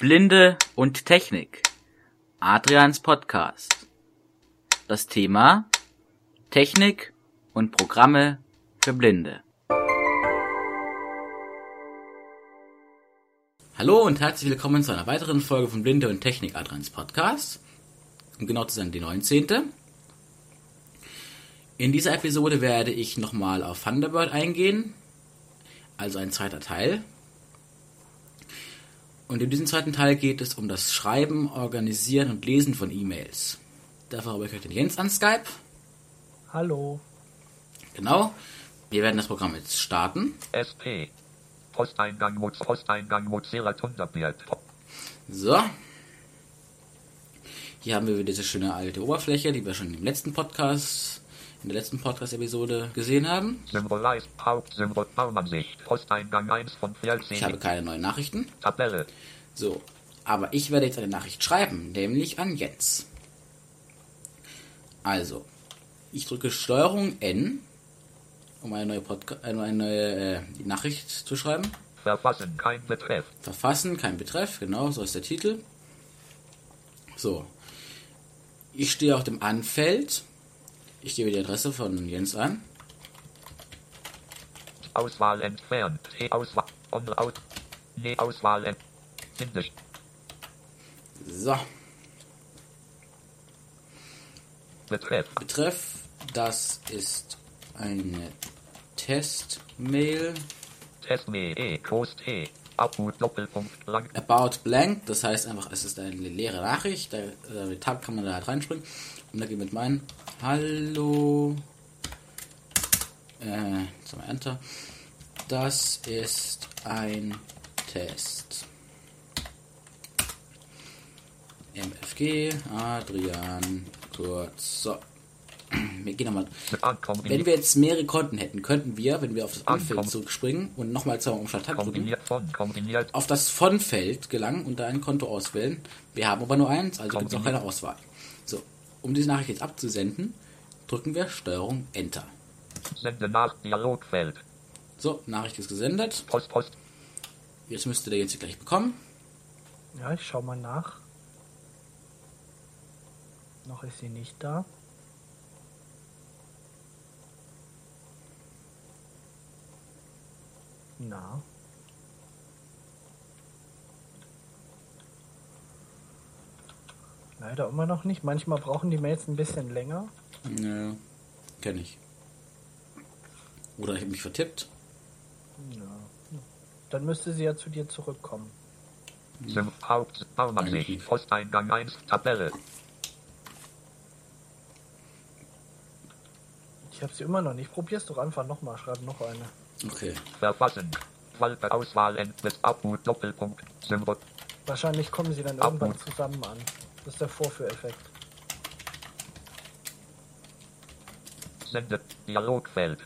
Blinde und Technik. Adrians Podcast. Das Thema Technik und Programme für Blinde. Hallo und herzlich willkommen zu einer weiteren Folge von Blinde und Technik Adrians Podcast. Um genau zu sein, die 19. In dieser Episode werde ich nochmal auf Thunderbird eingehen, also ein zweiter Teil. Und in diesem zweiten Teil geht es um das Schreiben, Organisieren und Lesen von E-Mails. Dafür habe ich heute den Jens an Skype. Hallo. Genau. Wir werden das Programm jetzt starten. SP. Posteingang Posteingang Mozilla Thunderbird. So. Hier haben wir wieder diese schöne alte Oberfläche, die wir schon im letzten Podcast, in der letzten Podcast-Episode gesehen haben. Symbolize Hauptsymbol Baumansicht. Posteingang 1 von Ich habe 14. keine neuen Nachrichten. Tabelle. So. Aber ich werde jetzt eine Nachricht schreiben, nämlich an Jens. Also, ich drücke Steuerung N, um eine neue, Podca eine neue äh, Nachricht zu schreiben. Verfassen. Kein Betreff. Verfassen, kein Betreff, genau, so ist der Titel. So. Ich stehe auf dem Anfeld. Ich gebe die Adresse von Jens an. Auswahl entfernt. Auswahl. Aus. Ne Auswahl ent. Sindisch. So. Betreff. Betreff, das ist eine Testmail. Testme. E. Groß T. Abhut Doppelpunkt. Lang. About blank, das heißt einfach, es ist eine leere Nachricht. Da, mit Tab kann man da halt reinspringen. Und da geht mit meinen Hallo. Äh, jetzt haben wir Enter. Das ist ein Test. MFG, Adrian, kurz. So. Wir gehen nochmal. Wenn wir jetzt mehrere Konten hätten, könnten wir, wenn wir auf das Anfeld zurückspringen und nochmal zweimal Umschlag Tab drücken, auf das Von-Feld gelangen und da ein Konto auswählen. Wir haben aber nur eins, also gibt es auch keine Auswahl. Um diese Nachricht jetzt abzusenden, drücken wir Steuerung Enter. Sende nach Dialogfeld. So, Nachricht ist gesendet. Post. Post. Jetzt müsste der jetzt gleich bekommen. Ja, ich schau mal nach. Noch ist sie nicht da. Na. Leider immer noch nicht. Manchmal brauchen die Mails ein bisschen länger. Ja, kenne ich. Oder ich habe mich vertippt. Ja. Dann müsste sie ja zu dir zurückkommen. Sim Haupt. Baumansicht. Posteingang 1. Tabelle. Ich habe sie immer noch nicht. Probier's doch einfach nochmal. Schreib noch eine. Okay. Verfassen. Walpe Auswahl Endless Abhut Doppelpunkt. Symbol. Wahrscheinlich kommen sie dann Ab- irgendwann zusammen an. Das ist der Vorführeffekt. Sende. Dialogfeld.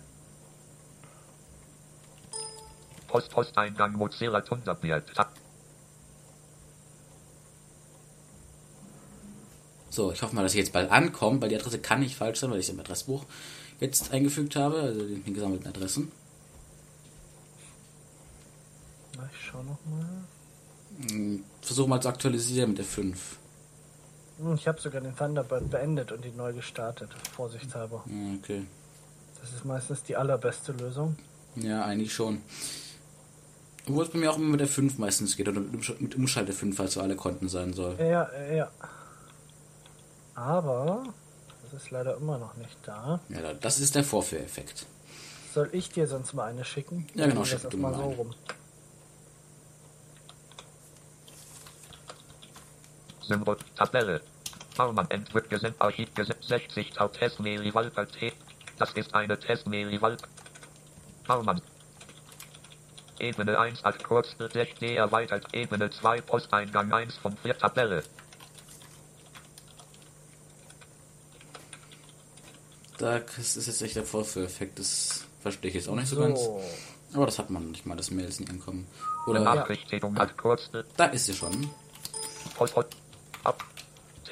Post Posteingang Mozilla Thunderbird. Tab. So, ich hoffe mal, dass ich jetzt bald ankomme, weil die Adresse kann nicht falsch sein, weil ich sie im Adressbuch jetzt eingefügt habe, also den, den gesammelten Adressen. Na, ich schau noch mal. Hm, Versuche mal zu aktualisieren mit der 5. Hm, Ich habe sogar den Thunderbird beendet und ihn neu gestartet. Vorsichtshalber. Ja, Okay. Das ist meistens die allerbeste Lösung. Ja, eigentlich schon. Obwohl es bei mir auch immer mit der 5 meistens geht oder mit Umsch- mit Umschalte 5, falls für alle Konten sein soll. Ja, ja, ja. Aber das ist leider immer noch nicht da. Ja, da- das ist der Vorführeffekt. Soll ich dir sonst mal eine schicken? Ja, genau, Dann schick das du mal so eine. rum. Symbol. Tabelle. Baumann Entwurf gesendet. Archiv gesendet. 60 auf Testmail Walpe T. Das ist eine Testmail Walpe. Baumann. Ebene 1 als Kurzbild D erweitert. Ebene 2 Posteingang 1 von 4 Tabelle. Da ist ist jetzt echt der Vorführeffekt. Das verstehe ich jetzt auch nicht so, ganz. So. Aber das hat man nicht mal, dass Mails nicht ankommen. Oder Kurzbild. da ist sie schon. Post, Post.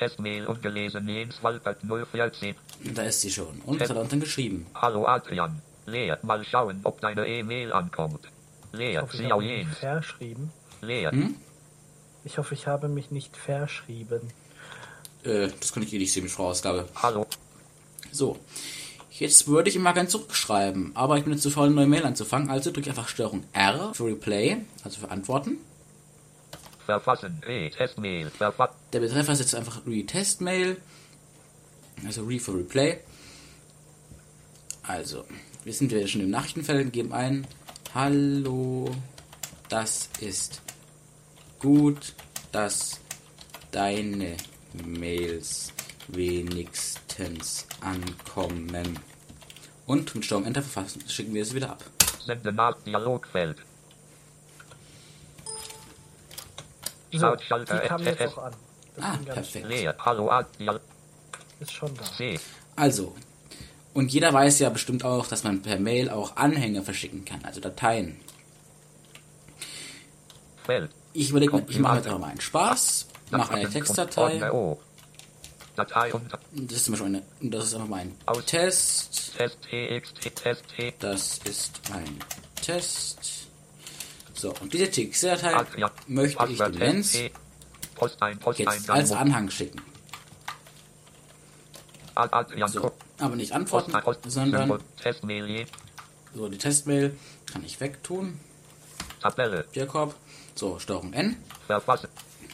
Testmail ungelesen. Jens Walpert 014. Da ist sie schon. Und hat unten geschrieben? Hallo Adrian. Lea, mal schauen, ob deine E-Mail ankommt. Lea, hoffe, habe auch Jens. verschrieben. Lea, Hm? Ich hoffe, ich habe mich nicht verschrieben. Äh, das kann ich eh nicht sehen mit Vorausgabe. Hallo. So. Jetzt würde ich immer ganz zurückschreiben, aber ich bin jetzt zu faul, eine neue Mail anzufangen, also drücke ich einfach Steuerung R für Replay, also für Antworten. Verfassen. Re-Testmail. Verfassen. Der Betreffer ist jetzt einfach Re-Test-Mail, also Re für Replay. Also, wir sind wieder schon im Nachrichtenfeld, geben ein Hallo, das ist gut, dass deine Mails wenigstens ankommen. Und mit Steuerung Enter verfassen, schicken wir es wieder ab. Sende nach Dialogfeld. So, Schaltschalter die kam jetzt FF. auch an. Das Ah, perfekt. Leer. Hallo. A. Dial Ist schon da. Also, und jeder weiß ja bestimmt auch, dass man per Mail auch Anhänge verschicken kann, also Dateien. Feld. Ich überlege mir, ich mache jetzt mal einen Spaß, mache eine Textdatei. Das ist zum Beispiel eine, das ist einfach mal ein Test. Test TXT. Test T. Das ist ein Test. So, und diese TXT-Datei möchte ich dem Lenz jetzt als Anhang schicken. So, aber nicht antworten, sondern so die Testmail kann ich wegtun. Tabelle. Bierkorb. So, Steuerung N. Verfassen.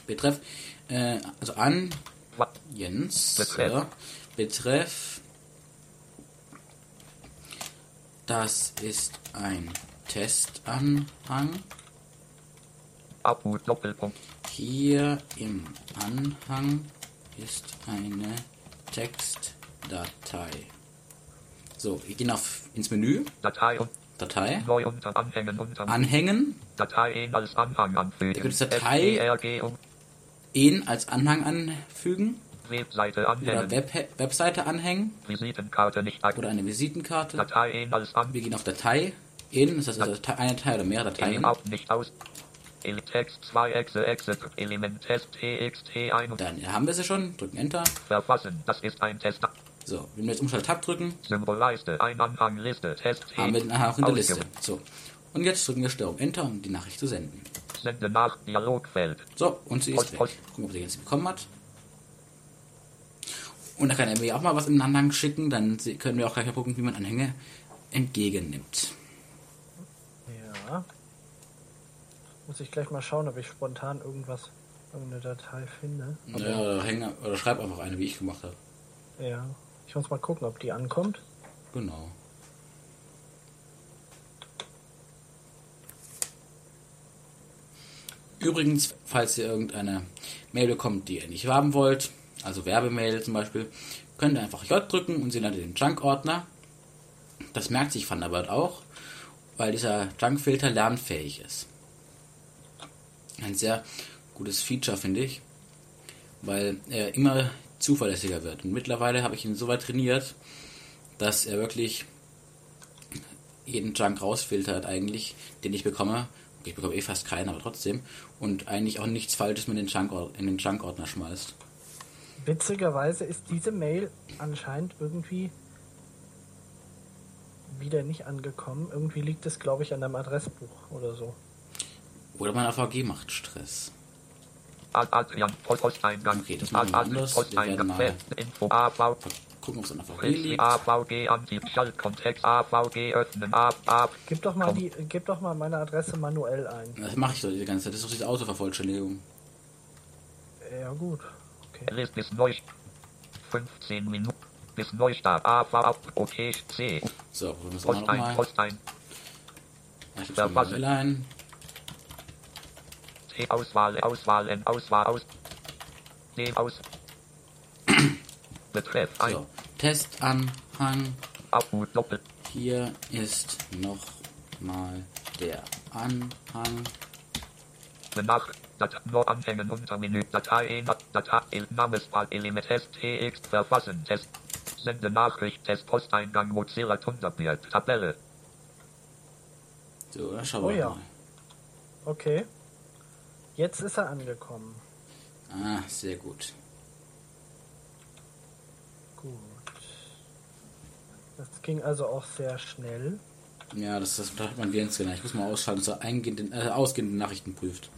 Betreff, äh, also an Jens. Betreff. So, Betreff. Das ist ein Testanhang. Abu Doppelpunkt. Hier im Anhang ist eine Textdatei. So, wir gehen auf ins Menü, Datei und Datei, neu unter Anhängen unter Anhängen, Datei als Anhang anfügen. Da gibt es Datei- und ihn als Anhang anfügen Webseite oder anhängen. Web Webseite anhängen Visitenkarte nicht oder aktiviert. eine Visitenkarte. Datei als Anhang. Wir gehen auf Datei, in, das heißt also eine Datei oder mehrere Dateien. Auch nicht aus. Text 2 Exe Exe Element TXT 1 und Dann haben wir sie schon, drücken Enter. verfassen. Das ist ein Test. So, wenn wir jetzt Umschalt-Tab drücken, Symbolleiste. Ein Anhang Liste. Test T. haben wir den Anhang in der Liste. So, und jetzt drücken wir Steuerung Enter, um die Nachricht zu senden. Sende nach Dialogfeld. So, und sie ist weg. Gucken, ob sie jetzt bekommen hat. Und da kann er mir auch mal was in den Anhang schicken, dann können wir auch gleich mal gucken, wie man Anhänge entgegennimmt. Ja. Muss ich gleich mal schauen, ob ich spontan irgendwas, irgendeine Datei finde. Aber, Ja, oder, häng, oder schreib einfach eine, wie ich gemacht habe. ja. Ich muss mal gucken, ob die ankommt. Genau. Übrigens, falls ihr irgendeine Mail bekommt, die ihr nicht haben wollt, also Werbemail zum Beispiel, könnt ihr einfach J drücken und sie landet den Junk-Ordner. Das merkt sich Thunderbird auch, weil dieser Junk-Filter lernfähig ist. Ein sehr gutes Feature, finde ich, weil er immer zuverlässiger wird. Und mittlerweile habe ich ihn so weit trainiert, dass er wirklich jeden Junk rausfiltert eigentlich, den ich bekomme. Ich bekomme eh fast keinen, aber trotzdem. Und eigentlich auch nichts Falsches mit den Junk- in den Junk-Ordner schmeißt. Witzigerweise ist diese Mail anscheinend irgendwie wieder nicht angekommen. Irgendwie liegt es, glaube ich, an deinem Adressbuch oder so. Oder mein AVG macht Stress. Ad- Adrian Post Posteingang. Okay, das machen wir anders. Wir werden mal- Feld. Info AV. Gucken, ob es an AVG liegt. AVG Anti Schaltkontext AVG öffnen. Gib doch mal die, gib doch mal meine Adresse manuell ein. Das mache ich doch die ganze Zeit. Das ist doch diese Autovervollständigung. Ja gut. Okay. List bis neu. 15 Minuten. Bis Neustart. AV ab. Okay. C. So, wir es Post ein. nochmal. Post ein. Ich mal Mail ein. T. Auswahl. Auswahl. Auswahl. Aus. D. Aus. Betreff. Ein. So, Testanhang. Abu Doppel. Hier ist nochmal der Anhang. Benach. Datei. Nur anhängen unter Menü. Datei. Datei. El- Namenspaar. Element Test. TX. Verfassen. Test. Sende Nachricht. Test. Posteingang. Mozilla Thunderbird. Tabelle. So, da schauen Oh wir ja. mal. Okay. Jetzt ist er angekommen. Ah, sehr gut. Gut. Das ging also auch sehr schnell. Ja, das, das hat man Virenscanner. Ich muss mal ausschalten, dass er eingehende, äh, ausgehende Nachrichten prüft.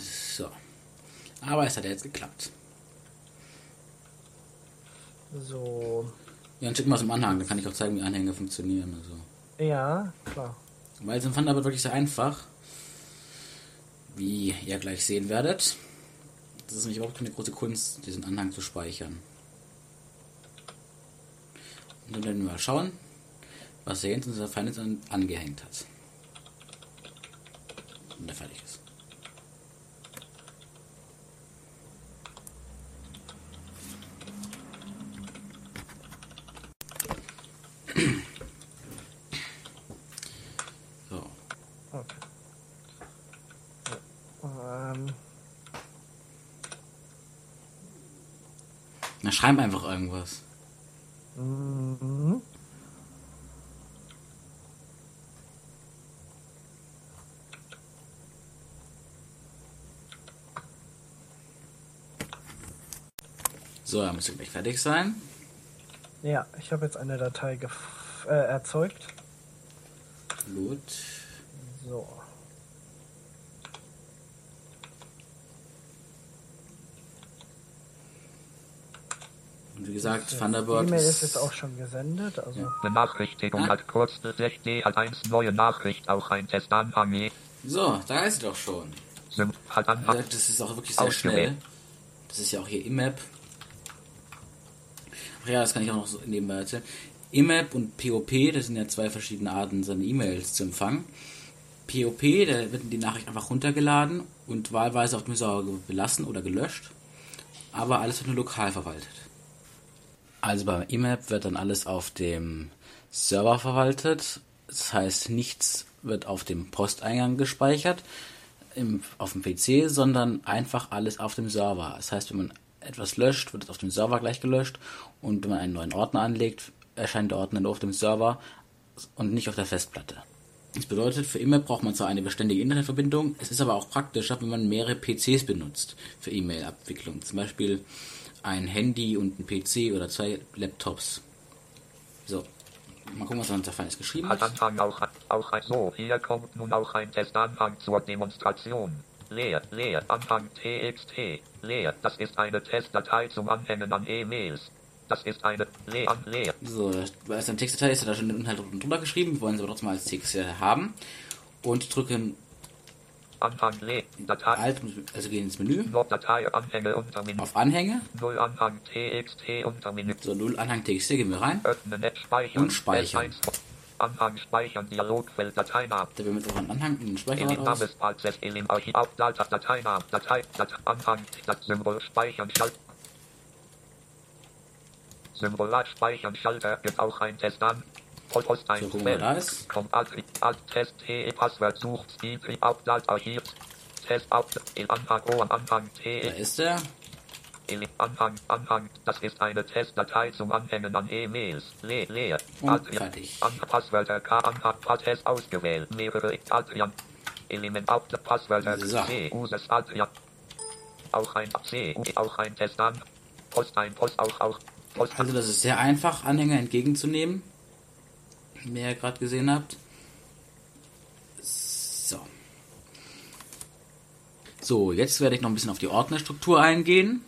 So. Aber es hat ja jetzt geklappt. So. Ja, dann schicken wir es im Anhang, dann kann ich auch zeigen, wie Anhänge funktionieren. Also. Ja, klar. Weil es im Thunderbird wirklich sehr einfach, wie ihr gleich sehen werdet. Das ist nämlich überhaupt keine große Kunst, diesen Anhang zu speichern. Und dann werden wir mal schauen, was er jetzt unser Feind jetzt an- angehängt hat. Wenn er fertig ist. So. Okay. Ähm, Na, schreib einfach irgendwas. mhm. So, er müsste gleich fertig sein. Ja, ich habe jetzt eine Datei gef äh, erzeugt. Gut. So. Wie gesagt, Die Thunderbird E-Mail ist jetzt auch schon gesendet. Also Ja. Benachrichtigung Ah. hat kurz 6D hat 1 neue Nachricht auch ein Testanhang. So, da ist sie doch schon. Sim hat Anhang. das ist auch wirklich sehr schnell. Das ist ja auch hier IMAP. Ach ja, das kann ich auch noch so nebenbei erzählen. IMAP und POP, das sind ja zwei verschiedene Arten, seine E-Mails zu empfangen. POP, da wird die Nachricht einfach runtergeladen und wahlweise auf dem Server belassen oder gelöscht. Aber alles wird nur lokal verwaltet. Also beim IMAP wird dann alles auf dem Server verwaltet. Das heißt, nichts wird auf dem Posteingang gespeichert im, auf dem PC, sondern einfach alles auf dem Server. Das heißt, wenn man etwas löscht, wird es auf dem Server gleich gelöscht und wenn man einen neuen Ordner anlegt, erscheint der Ordner nur auf dem Server und nicht auf der Festplatte. Das bedeutet, für immer braucht man zwar eine beständige Internetverbindung, es ist aber auch praktischer, wenn man mehrere PCs benutzt für E-Mail-Abwicklung. Zum Beispiel ein Handy und ein PC oder zwei Laptops. So, mal gucken, was unser Feind geschrieben Hat. Anhang auch, auch ein so. Hier kommt nun auch ein Testanhang zur Demonstration. Leer, leer, Anhang TXT. Leer, das ist eine Testdatei zum Anhängen an E-Mails. Das ist eine leer an leer. So, bei seinem Textdatei ist ja da schon den Inhalt drunter geschrieben. Wir wollen es aber trotzdem als Text äh, haben. Und drücken Anhang leer. Datei. Alt, also gehen ins Menü, Datei Anhänge unter Menü. auf Anhänge. 0 Anhang TXT unter Menü. So, 0 Anhang TXT gehen wir rein. Öffnen, App speichern. Und speichern. S1. Anhang speichern, Dialogfeld, Dateinamen. Da wir jetzt auch einen Anhang in den Speicher Elim raus. Namensprozess, Elim Archiv, auf Data, Dateinamen, Datei, Datei, Anhang, das Symbol speichern, Schalt. Symbol speichern, Schalter, gibt auch ein Test an. Post So, wir, ein da ist. Da ist er. Elim, Anhang, Anhang, das ist eine Testdatei zum Anhängen an E-Mails. Le, leer. Und Adrian, fertig. An Passwörter K, Anhang, Test ausgewählt. Mehrere Adrian. Element auf der Passwörter. C, Users Adrian. Auch ein C, auch ein Test an. Post ein, Post auch, auch. Post Also, das ist sehr einfach, Anhänger entgegenzunehmen. Wie ihr gerade gesehen habt. So. So, jetzt werde ich noch ein bisschen auf die Ordnerstruktur eingehen.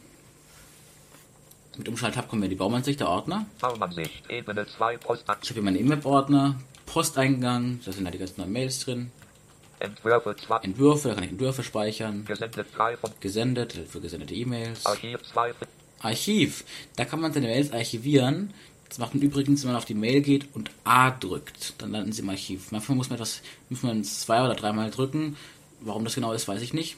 Mit Umschalttab kommen wir in die Baumansicht der Ordner. Baumansicht, Ebene 2, Post an. Ich habe hier meine IMAP-Ordner, Posteingang, da sind halt die ganzen neuen Mails drin. Entwürfe 2, Entwürfe, da kann ich Entwürfe speichern. gesendet 3 von Gesendet, für gesendete E-Mails. Archiv 2, Archiv, da kann man seine Mails archivieren. Das macht man übrigens, wenn man auf die Mail geht und A drückt. Dann landen sie im Archiv. Manchmal muss man etwas, muss man zwei oder dreimal drücken. Warum das genau ist, weiß ich nicht.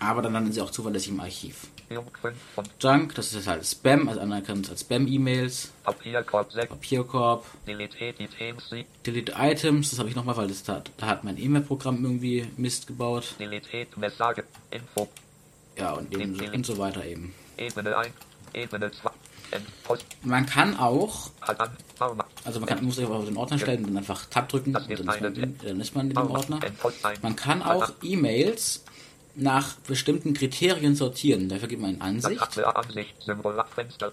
Aber dann landen sie auch zuverlässig im Archiv. Jung 5 von Junk, das ist halt Spam, also anerkannt als Spam-E-Mails. Papierkorb 6, Papierkorb, Delete die Themes, Sie, Delete Items, das habe ich nochmal, weil das da, da hat mein E-Mail-Programm irgendwie Mist gebaut. Delete Message, Info, Ja, und, eben so, und so weiter eben. Ebene 1, Ebene 2, Endpost, Man kann auch, Baumann, also man kann, muss sich auf den Ordner stellen und dann einfach Tab drücken und dann ist, man, dann ist man in dem Ordner. Man kann auch E-Mails nach bestimmten Kriterien sortieren. Dafür gibt man Ansicht, Ansicht, Symbol,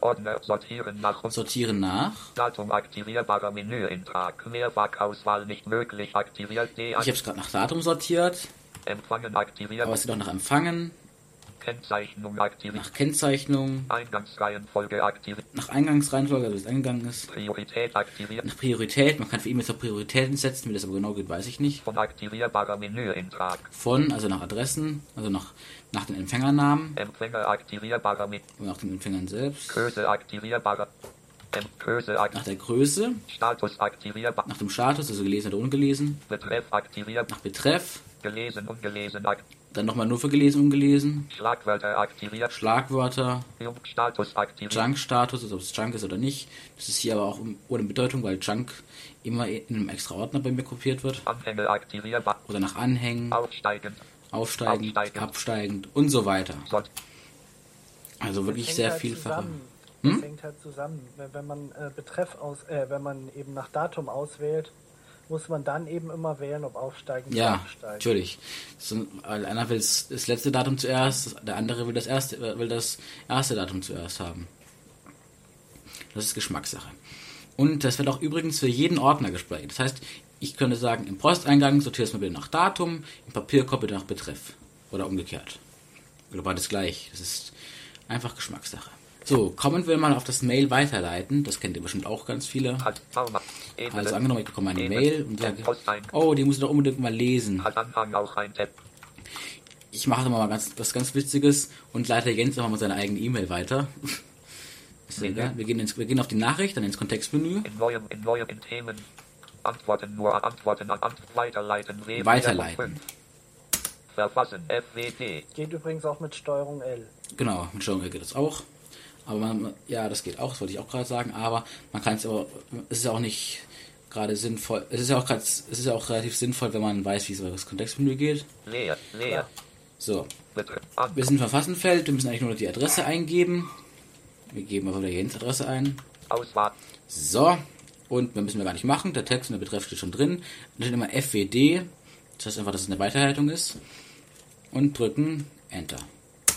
Ordner, sortieren nach sortieren nach. Datum aktivierbarer Menüeintrag, Mehrfachauswahl nicht möglich, aktiviert D1, Ich habe es gerade nach Datum sortiert. Empfangen aktivieren. Aber es geht auch nach Empfangen, Kennzeichnung aktivieren. nach Kennzeichnung, Eingangsreihenfolge aktivieren. nach Eingangsreihenfolge, also wie es eingegangen ist, Priorität aktivieren. nach Priorität. Man kann für E-Mails auch Prioritäten setzen, wie das aber genau geht, weiß ich nicht. Von aktivierbarer Menüeintrag. Von, also nach Adressen, also nach, nach den Empfängernamen Empfänger aktivierbarer Menü. und nach den Empfängern selbst, Größe aktivierbarer. Nach der Größe, Status aktivierbar. nach dem Status, also gelesen oder ungelesen, Betreff aktivierbar. nach Betreff, Gelesen, ungelesen. Ak dann nochmal nur für gelesen, ungelesen, Schlagwörter aktiviert. Schlagwörter, Status aktiviert. Junk-Status, also ob es Junk ist oder nicht. Das ist hier aber auch ohne Bedeutung, weil Junk immer in einem extra Ordner bei mir kopiert wird. Anhänge aktivierbar. Oder nach Anhängen, Aufsteigend. aufsteigend, Aufsteigend. absteigend und so weiter. Sort Also wirklich sehr halt vielfach. Hm? Das hängt halt zusammen. Wenn, wenn man äh, Betreff aus, äh, wenn man eben nach Datum auswählt, muss man dann eben immer wählen, ob aufsteigend Ja, oder absteigend. natürlich. So, weil einer will das letzte Datum zuerst, der andere will das erste, äh, will das erste Datum zuerst haben. Das ist Geschmackssache. Und das wird auch übrigens für jeden Ordner gespeichert. Das heißt, ich könnte sagen, im Posteingang sortierst du mal bitte nach Datum, im Papierkorb bitte nach Betreff. Oder umgekehrt. Oder beides gleich. Das ist einfach Geschmackssache. So, kommen wir mal auf das Mail weiterleiten. Das kennt ihr bestimmt auch ganz viele. Ebene. Also angenommen, ich bekomme eine. Mail und sage, oh, die muss ich doch unbedingt mal lesen. Tab. Ich mache mal ganz, was ganz Witziges und leite Jens einfach mal seine eigene E-Mail weiter. Ist egal. Wir gehen, ins, wir gehen auf die Nachricht, dann ins Kontextmenü. In neuem, in neuem, in Themen. Antworten nur, Antworten an, Ant weiterleiten. W Weiterleiten. 5. Verfassen, FWD. Geht übrigens auch mit Steuerung L. Genau, mit Steuerung L geht das auch. Aber man, ja, das geht auch, das wollte ich auch gerade sagen. Aber man kann es aber, es ist ja auch nicht gerade sinnvoll. Es ist ja auch gerade, es ist ja auch relativ sinnvoll, wenn man weiß, wie so das Kontextmenü geht. Leer, leer. So, wir sind im Verfassenfeld, wir müssen eigentlich nur noch die Adresse eingeben. Wir geben aber wieder Jens Adresse ein. Auswahl. So, und mehr müssen wir gar nicht machen. Der Text und der Betreff steht schon drin. Da steht immer FWD. Das heißt einfach, dass es eine Weiterleitung ist. Und drücken Enter.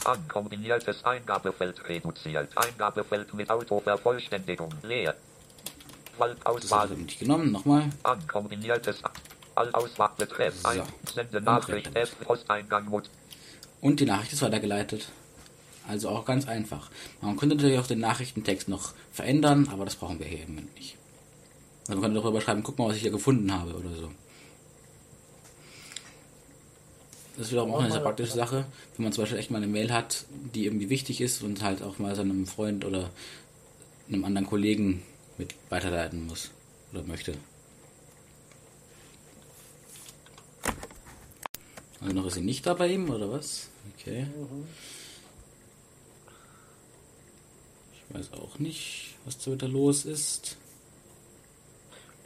An. Kombiniertes Eingabefeld reduziert. Eingabefeld mit Autovervollständigung. Leer. Das habe ich nicht genommen. Nochmal. An. Kombiniertes. Allauswahl. Betreff. So. Ein. Sende Nachricht. Posteingang. Und die Nachricht ist weitergeleitet. Also auch ganz einfach. Man könnte natürlich auch den Nachrichtentext noch verändern, aber das brauchen wir hier eben nicht. Also man könnte darüber schreiben, guck mal, was ich hier gefunden habe oder so. Das ist wiederum auch eine sehr praktische Sache, wenn man zum Beispiel echt mal eine Mail hat, die irgendwie wichtig ist und halt auch mal seinem Freund oder einem anderen Kollegen mit weiterleiten muss oder möchte. Also noch ist sie nicht da bei ihm oder was? Okay. Ich weiß auch nicht, was da wieder los ist.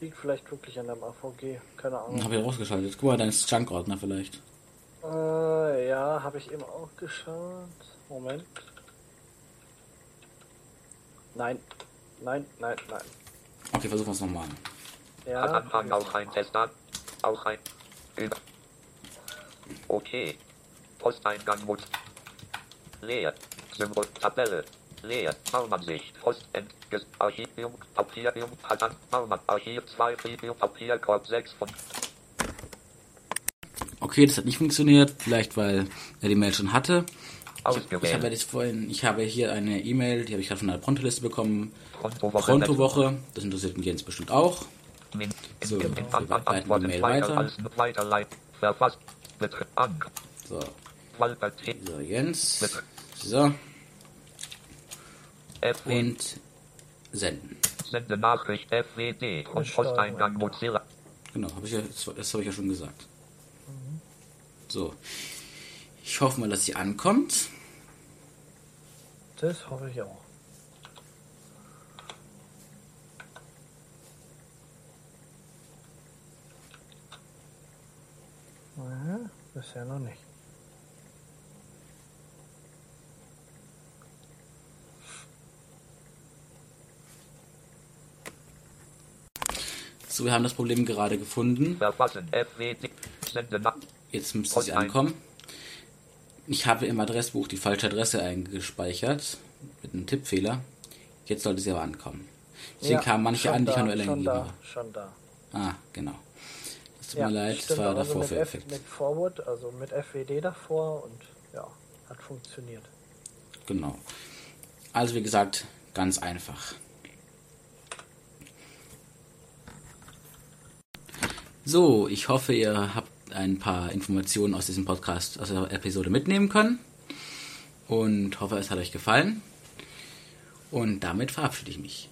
Liegt vielleicht wirklich an dem AVG. Keine Ahnung. habe ich ausgeschaltet. Guck mal, dein Junk-Ordner vielleicht. Äh, ja, habe ich eben auch geschaut. Moment. Nein. Nein, nein, nein. Okay, versuchen wir es nochmal. Ja. Hat Anhang auch ein Testat. Auch ein. Über. Okay. Posteingang Mut. Leer. Symbol. Tabelle. Leer. Baumansicht. Post. Entges. Archivium. Papirium. Hat an. Baumann. Archiv 2. Archivium. Papierkorb 6 von. Okay, das hat nicht funktioniert. Vielleicht, weil er die Mail schon hatte. Ich habe ja Ausgewählt. das vorhin, ich habe hier eine E-Mail, die habe ich gerade von der Pronto-Liste bekommen. Kontowoche. Kontowoche, das interessiert den Jens bestimmt auch. Min. So, in, in, wir leiten die Mail weiter. Verfasst. So, so Jens. Bitte. So, und senden. Sende Nachricht FWD. Steuerung. Posteingang Mozilla. Genau, hab ich ja, das, das habe ich ja schon gesagt. So, ich hoffe mal, dass sie ankommt. Das hoffe ich auch. Aha, bisher noch nicht. So, wir haben das Problem gerade gefunden. Verfassen FWD. Sende nach. Jetzt müsste sie ankommen. Ich habe im Adressbuch die falsche Adresse eingespeichert. Mit einem Tippfehler. Jetzt sollte sie aber ankommen. Deswegen Ja, kamen manche an, die ich schon eingegeben da, habe. schon da. Ah, genau. Das tut mir leid, das war der also mit, F, Vorführeffekt. mit Forward, also mit FWD davor und ja, hat funktioniert. Genau. Also wie gesagt, ganz einfach. So, ich hoffe, ihr habt ein paar Informationen aus diesem Podcast, aus der Episode mitnehmen können. Und hoffe, es hat euch gefallen. Und damit verabschiede ich mich.